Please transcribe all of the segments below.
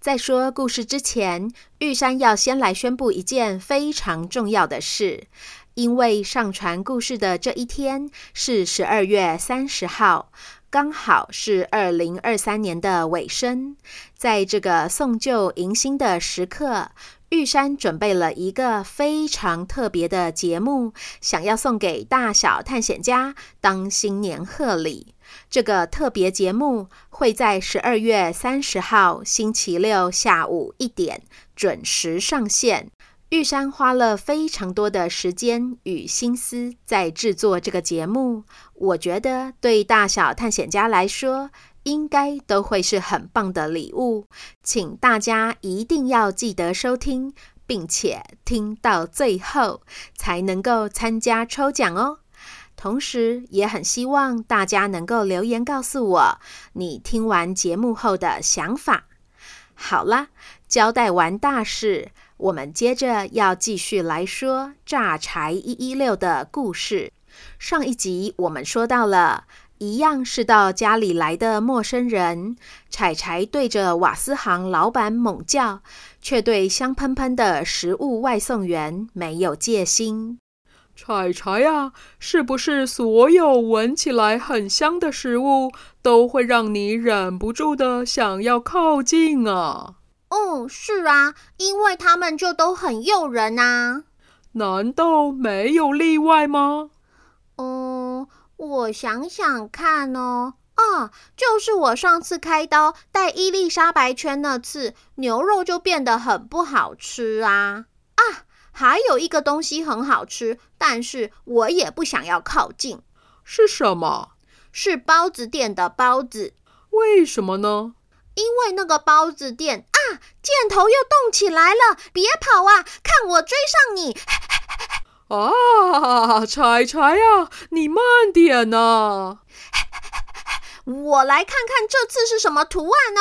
在说故事之前，玉山要先来宣布一件非常重要的事，因为上传故事的这一天是十二月三十号，刚好是二零二三年的尾声。在这个送旧迎新的时刻，玉山准备了一个非常特别的节目，想要送给大小探险家当新年贺礼。这个特别节目会在十二月三十号星期六下午一点准时上线。玉山花了非常多的时间与心思在制作这个节目，我觉得对大小探险家来说，应该都会是很棒的礼物。请大家一定要记得收听，并且听到最后，才能够参加抽奖哦。同时，也很希望大家能够留言告诉我你听完节目后的想法。好了，交代完大事，我们接着要继续来说诈财一一六的故事。上一集我们说到了，一样是到家里来的陌生人，柴柴对着瓦斯行老板猛叫，却对香喷喷的食物外送员没有戒心。柴柴呀，是不是所有闻起来很香的食物都会让你忍不住的想要靠近啊？嗯，是啊，因为他们就都很诱人啊。难道没有例外吗？嗯，我想想看哦。啊，就是我上次开刀戴伊丽莎白圈那次，牛肉就变得很不好吃啊。啊！还有一个东西很好吃，但是我也不想要靠近。是什么？是包子店的包子。为什么呢？因为那个包子店啊，箭头又动起来了！别跑啊，看我追上你！啊，柴柴呀，你慢点呐！我来看看这次是什么图案呢？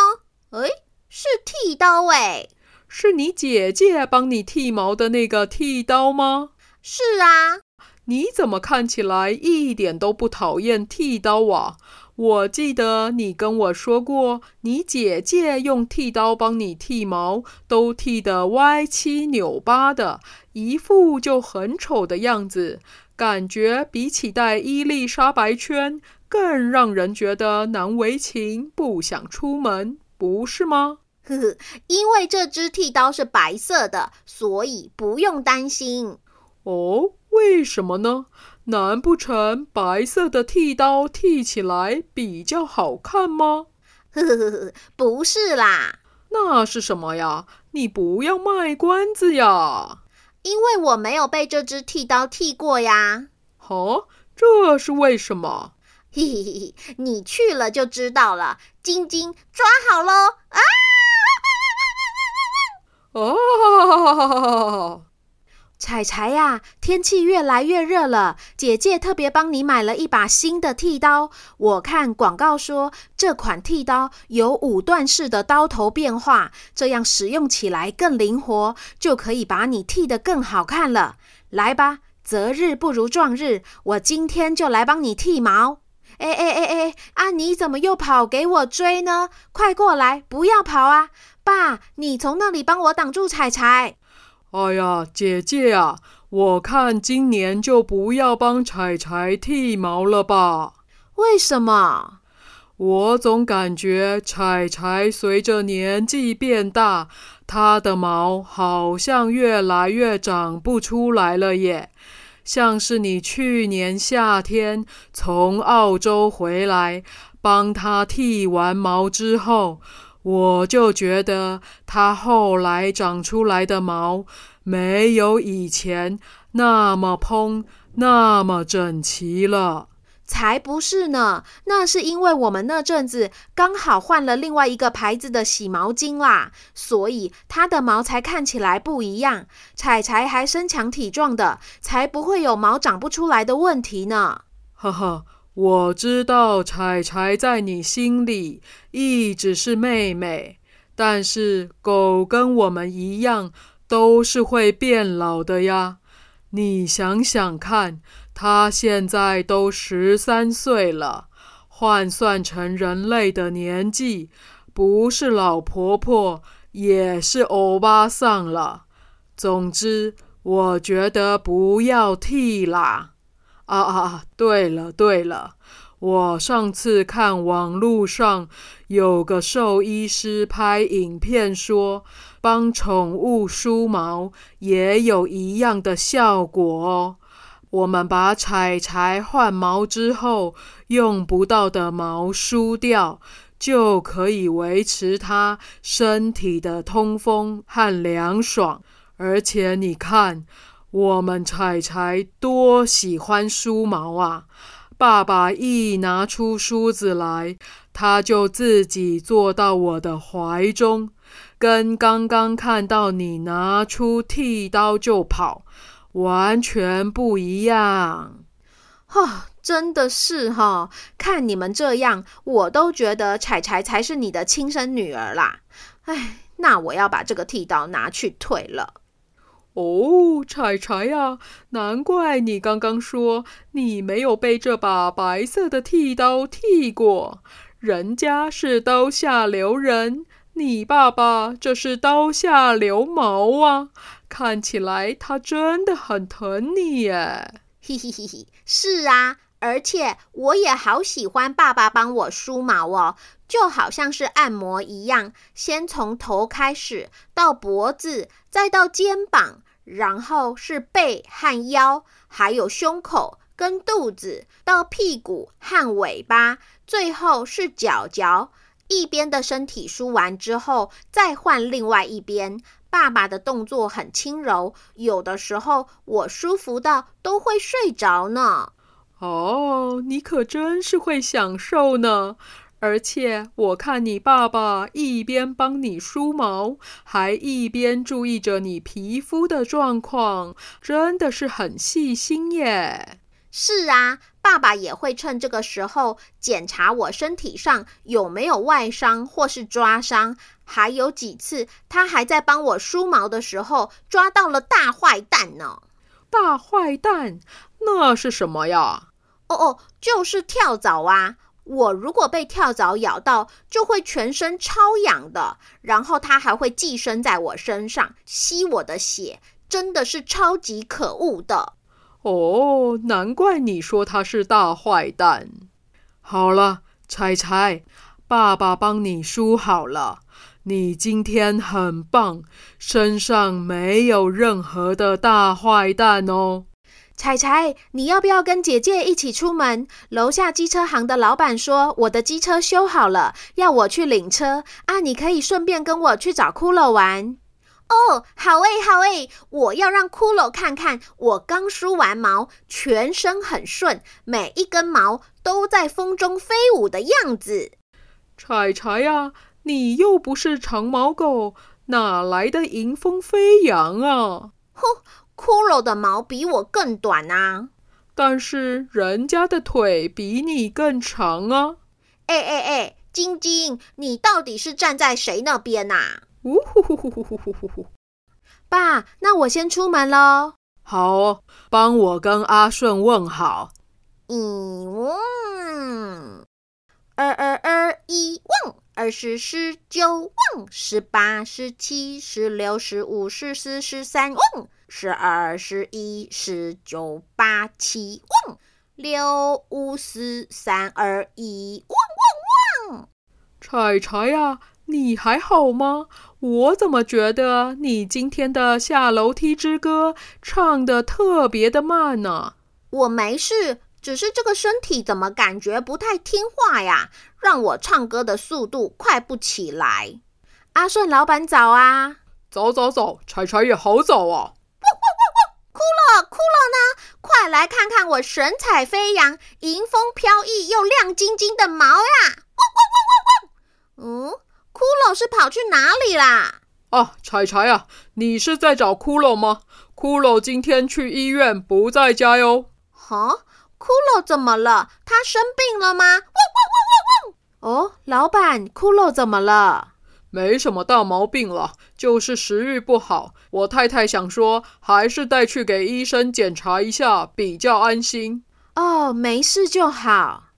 哎，是剃刀哎。是你姐姐帮你剃毛的那个剃刀吗？是啊。你怎么看起来一点都不讨厌剃刀啊？我记得你跟我说过，你姐姐用剃刀帮你剃毛，都剃得歪七扭八的，一副就很丑的样子，感觉比起戴伊丽莎白圈更让人觉得难为情，不想出门，不是吗？呵呵，因为这只剃刀是白色的，所以不用担心。哦，为什么呢？难不成白色的剃刀剃起来比较好看吗？呵呵呵，不是啦。那是什么呀？你不要卖关子呀。因为我没有被这只剃刀剃过呀。哦，这是为什么？嘿嘿嘿，你去了就知道了。晶晶，抓好喽！啊！哦，彩彩呀，天气越来越热了，姐姐特别帮你买了一把新的剃刀。我看广告说，这款剃刀有五段式的刀头变化，这样使用起来更灵活，就可以把你剃得更好看了。来吧，择日不如撞日，我今天就来帮你剃毛。哎哎哎哎，啊，你怎么又跑给我追呢？快过来，不要跑啊！爸，你从那里帮我挡住彩彩。哎呀，姐姐啊，我看今年就不要帮柴柴剃毛了吧？为什么？我总感觉柴柴随着年纪变大，它的毛好像越来越长不出来了耶。像是你去年夏天从澳洲回来，帮它剃完毛之后。我就觉得它后来长出来的毛没有以前那么蓬，那么整齐了。才不是呢，那是因为我们那阵子刚好换了另外一个牌子的洗毛巾啦，所以它的毛才看起来不一样。彩彩还身强体壮的，才不会有毛长不出来的问题呢。呵呵。我知道柴柴在你心里一直是妹妹，但是狗跟我们一样都是会变老的呀。你想想看，它现在都十三岁了，换算成人类的年纪，不是老婆婆也是欧巴桑了。总之，我觉得不要剃啦。啊啊啊！对了对了，我上次看网络上有个兽医师拍影片说，帮宠物梳毛也有一样的效果哦。我们把柴柴换毛之后用不到的毛梳掉，就可以维持它身体的通风和凉爽。而且你看。我们柴柴多喜欢梳毛啊！爸爸一拿出梳子来，他就自己坐到我的怀中，跟刚刚看到你拿出剃刀就跑，完全不一样。哦，真的是哈、看你们这样，我都觉得柴柴才是你的亲生女儿啦。哎，那我要把这个剃刀拿去退了。哦，柴柴呀，难怪你刚刚说你没有被这把白色的剃刀剃过，人家是刀下留人，你爸爸这是刀下留毛啊！看起来他真的很疼你耶。嘿嘿嘿嘿，是啊，而且我也好喜欢爸爸帮我梳毛哦，就好像是按摩一样，先从头开始，到脖子，再到肩膀。然后是背和腰，还有胸口跟肚子，到屁股和尾巴，最后是脚脚。一边的身体梳完之后，再换另外一边。爸爸的动作很轻柔，有的时候我舒服到都会睡着呢。哦，你可真是会享受呢。而且我看你爸爸一边帮你梳毛，还一边注意着你皮肤的状况，真的是很细心耶。是啊，爸爸也会趁这个时候检查我身体上有没有外伤或是抓伤，还有几次他还在帮我梳毛的时候抓到了大坏蛋呢。大坏蛋？那是什么呀？哦哦，就是跳蚤啊。我如果被跳蚤咬到，就会全身超痒的，然后它还会寄生在我身上，吸我的血，真的是超级可恶的。哦，难怪你说它是大坏蛋。好了，猜猜，爸爸帮你梳好了，你今天很棒，身上没有任何的大坏蛋哦。柴柴，你要不要跟姐姐一起出门？楼下机车行的老板说，我的机车修好了，要我去领车啊！你可以顺便跟我去找骷髅玩。哦，好诶，好诶，我要让骷髅看看我刚梳完毛，全身很顺，每一根毛都在风中飞舞的样子。彩彩呀，你又不是长毛狗，哪来的迎风飞扬啊？哼！骷髅的毛比我更短啊，但是人家的腿比你更长啊！哎哎哎，晶晶，你到底是站在谁那边呐？呜呼呼呼呼呼呼呼呼！爸，那我先出门喽。好，帮我跟阿顺问好。一问，二二二一问，二十、十九，问！十八、十七、十六、十五、十四、十三，汪！十二、十一、十九、八七，汪！六五四三二一，汪汪汪！柴柴啊，你还好吗？我怎么觉得你今天的下楼梯之歌唱的特别的慢呢？我没事。只是这个身体怎么感觉不太听话呀？让我唱歌的速度快不起来。阿顺老板早啊！早早早，柴柴也好早啊！骷髅骷髅呢？快来看看我神采飞扬、迎风飘逸又亮晶晶的毛呀！汪汪汪汪汪！嗯，骷髅是跑去哪里啦？啊，柴柴啊，你是在找骷髅吗？骷髅今天去医院不在家哟。哈？骷髅怎么了？他生病了吗？汪汪汪汪汪！哦，老板，骷髅怎么了？没什么大毛病了，就是食欲不好。我太太想说，还是带去给医生检查一下，比较安心。哦，没事就好。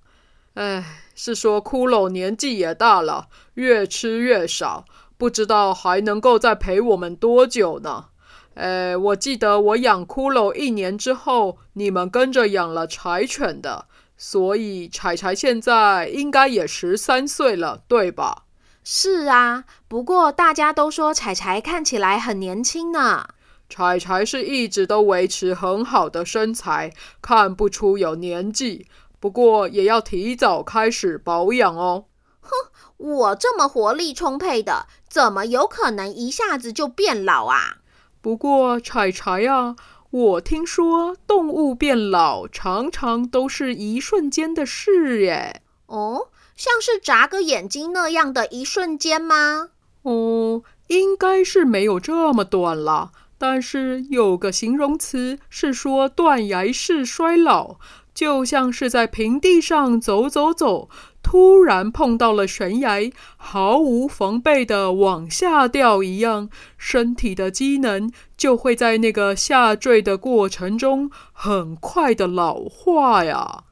哎，是说骷髅年纪也大了，越吃越少，不知道还能够再陪我们多久呢。呃，我记得我养骷髅一年之后，你们跟着养了柴犬的，所以柴柴现在应该也十三岁了，对吧？是啊，不过大家都说彩彩看起来很年轻呢。彩彩是一直都维持很好的身材，看不出有年纪。不过也要提早开始保养哦。哼，我这么活力充沛的，怎么有可能一下子就变老啊？不过，彩彩啊，我听说动物变老常常都是一瞬间的事耶。哦，像是眨个眼睛那样的一瞬间吗？哦，应该是没有这么短了。但是有个形容词是说断崖式衰老，就像是在平地上走走走。突然碰到了悬崖，毫无防备的往下掉一样，身体的机能就会在那个下坠的过程中很快的老化呀。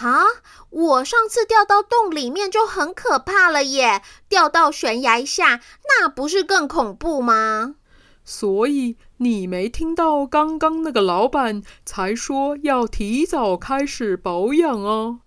啊，我上次掉到洞里面就很可怕了耶，掉到悬崖下，那不是更恐怖吗？所以你没听到刚刚那个老板才说要提早开始保养哦。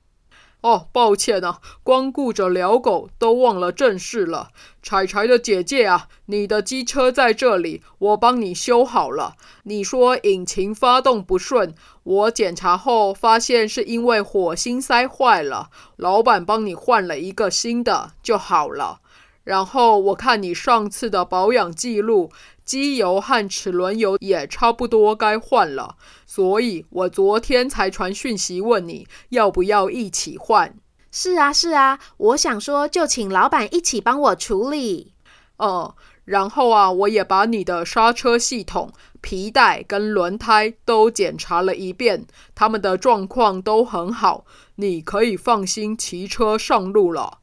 哦，抱歉啊，光顾着聊狗，都忘了正事了。柴柴的姐姐啊，你的机车在这里，我帮你修好了。你说引擎发动不顺，我检查后发现是因为火星塞坏了，老板帮你换了一个新的就好了。然后我看你上次的保养记录。机油和齿轮油也差不多该换了，所以我昨天才传讯息问你要不要一起换。是啊，是啊，我想说就请老板一起帮我处理。嗯，然后啊，我也把你的刹车系统、皮带跟轮胎都检查了一遍，他们的状况都很好，你可以放心骑车上路了。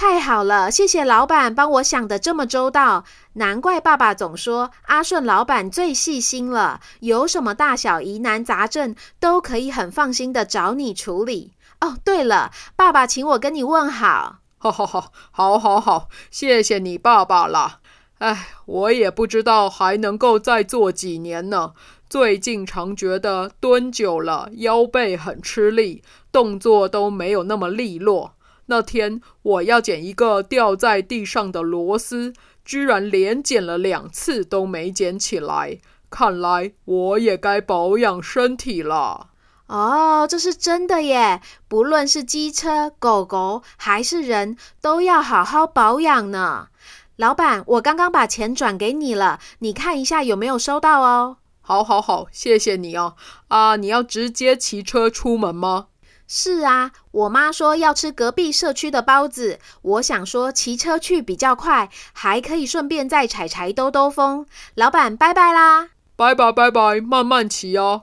太好了，谢谢老板帮我想得这么周到，难怪爸爸总说阿顺老板最细心了，有什么大小疑难杂症都可以很放心的找你处理。哦，对了，爸爸请我跟你问好。哈哈哈，好好好，谢谢你爸爸啦。哎，我也不知道还能够再做几年呢。最近常觉得蹲久了腰背很吃力，动作都没有那么利落。那天我要捡一个掉在地上的螺丝，居然连捡了两次都没捡起来。看来我也该保养身体了。哦，这是真的耶！不论是机车、狗狗还是人，都要好好保养呢。老板，我刚刚把钱转给你了，你看一下有没有收到哦。好，好，好，谢谢你哦。啊，你要直接骑车出门吗？是啊，我妈说要吃隔壁社区的包子，我想说骑车去比较快，还可以顺便在柴柴兜兜风。老板，拜拜啦！拜拜拜拜，慢慢骑啊。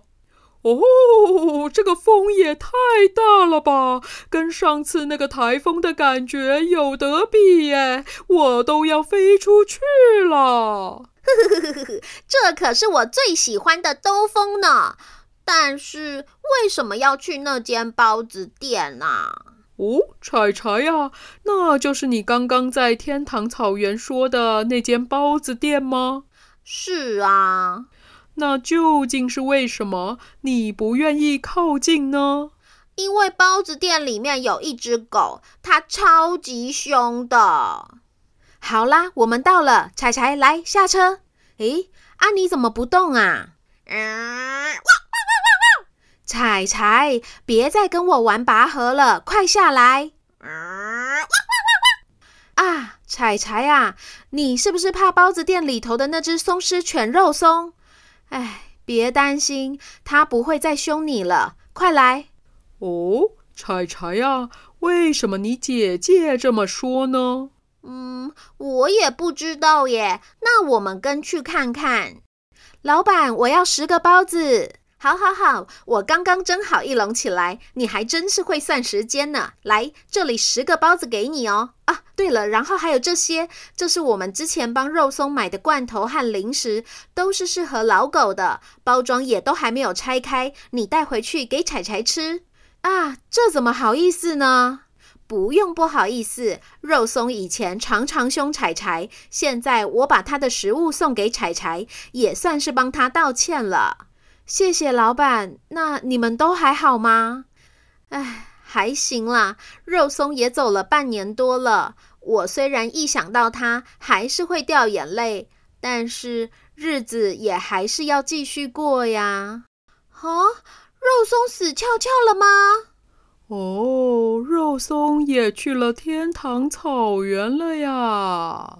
哦，这个风也太大了吧，跟上次那个台风的感觉有得比耶，我都要飞出去了。呵呵呵呵呵，这可是我最喜欢的兜风呢。但是为什么要去那间包子店呢？哦，柴柴呀，那就是你刚刚在天堂草原说的那间包子店吗？是啊。那究竟是为什么你不愿意靠近呢？因为包子店里面有一只狗，它超级凶的。好啦，我们到了，柴柴来下车。诶，啊你怎么不动啊？嗯，柴柴，别再跟我玩拔河了，快下来！嗯，啊，彩彩啊，你是不是怕包子店里头的那只松狮犬肉松？哎，别担心，它不会再凶你了。快来！哦，彩彩呀，为什么你姐姐这么说呢？嗯，我也不知道耶。那我们跟去看看。老板，我要十个包子。好，好，好，我刚刚蒸好一笼起来。你还真是会算时间呢。来，这里十个包子给你哦。啊，对了，然后还有这些，这是我们之前帮肉松买的罐头和零食，都是适合老狗的，包装也都还没有拆开，你带回去给柴柴吃。啊，这怎么好意思呢？不用不好意思，肉松以前常常凶柴柴，现在我把他的食物送给柴柴，也算是帮他道歉了。谢谢老板。那你们都还好吗？哎，还行啦。肉松也走了半年多了，我虽然一想到他还是会掉眼泪，但是日子也还是要继续过呀。啊，肉松死翘翘了吗？哦，肉松也去了天堂草原了呀！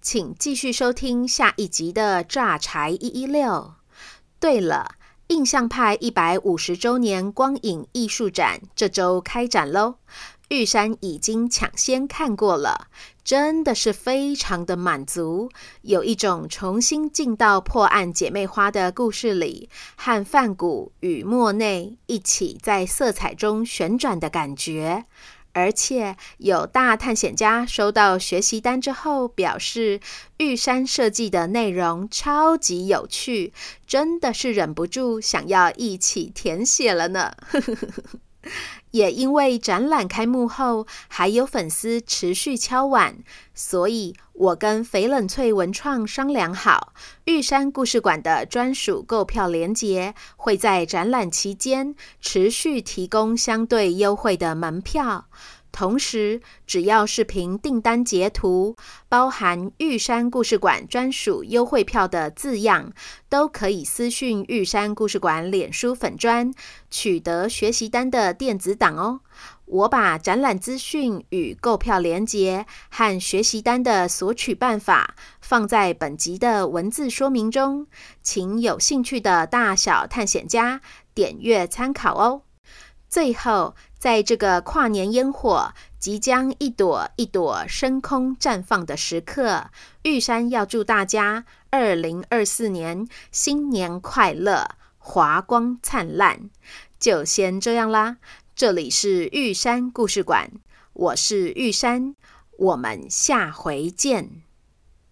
请继续收听下一集的《炸柴一一六》。对了，印象派一百五十周年光影艺术展这周开展喽。玉山已经抢先看过了，真的是非常的满足，有一种重新进到破案姐妹花的故事里，和梵谷与莫内一起在色彩中旋转的感觉。而且有大探险家收到学习单之后，表示玉山设计的内容超级有趣，真的是忍不住想要一起填写了呢。也因为展览开幕后还有粉丝持续敲碗，所以我跟翡冷翠文创商量好，玉山故事馆的专属购票连结会在展览期间持续提供相对优惠的门票。同时，只要是凭订单截图，包含“玉山故事馆专属优惠票”的字样，都可以私讯玉山故事馆脸书粉专，取得学习单的电子档哦。我把展览资讯与购票连结和学习单的索取办法放在本集的文字说明中，请有兴趣的大小探险家点阅参考哦。最后，在这个跨年烟火即将一朵一朵升空绽放的时刻，玉山要祝大家二零二四年新年快乐，华光灿烂。就先这样啦，这里是玉山故事馆，我是玉山，我们下回见。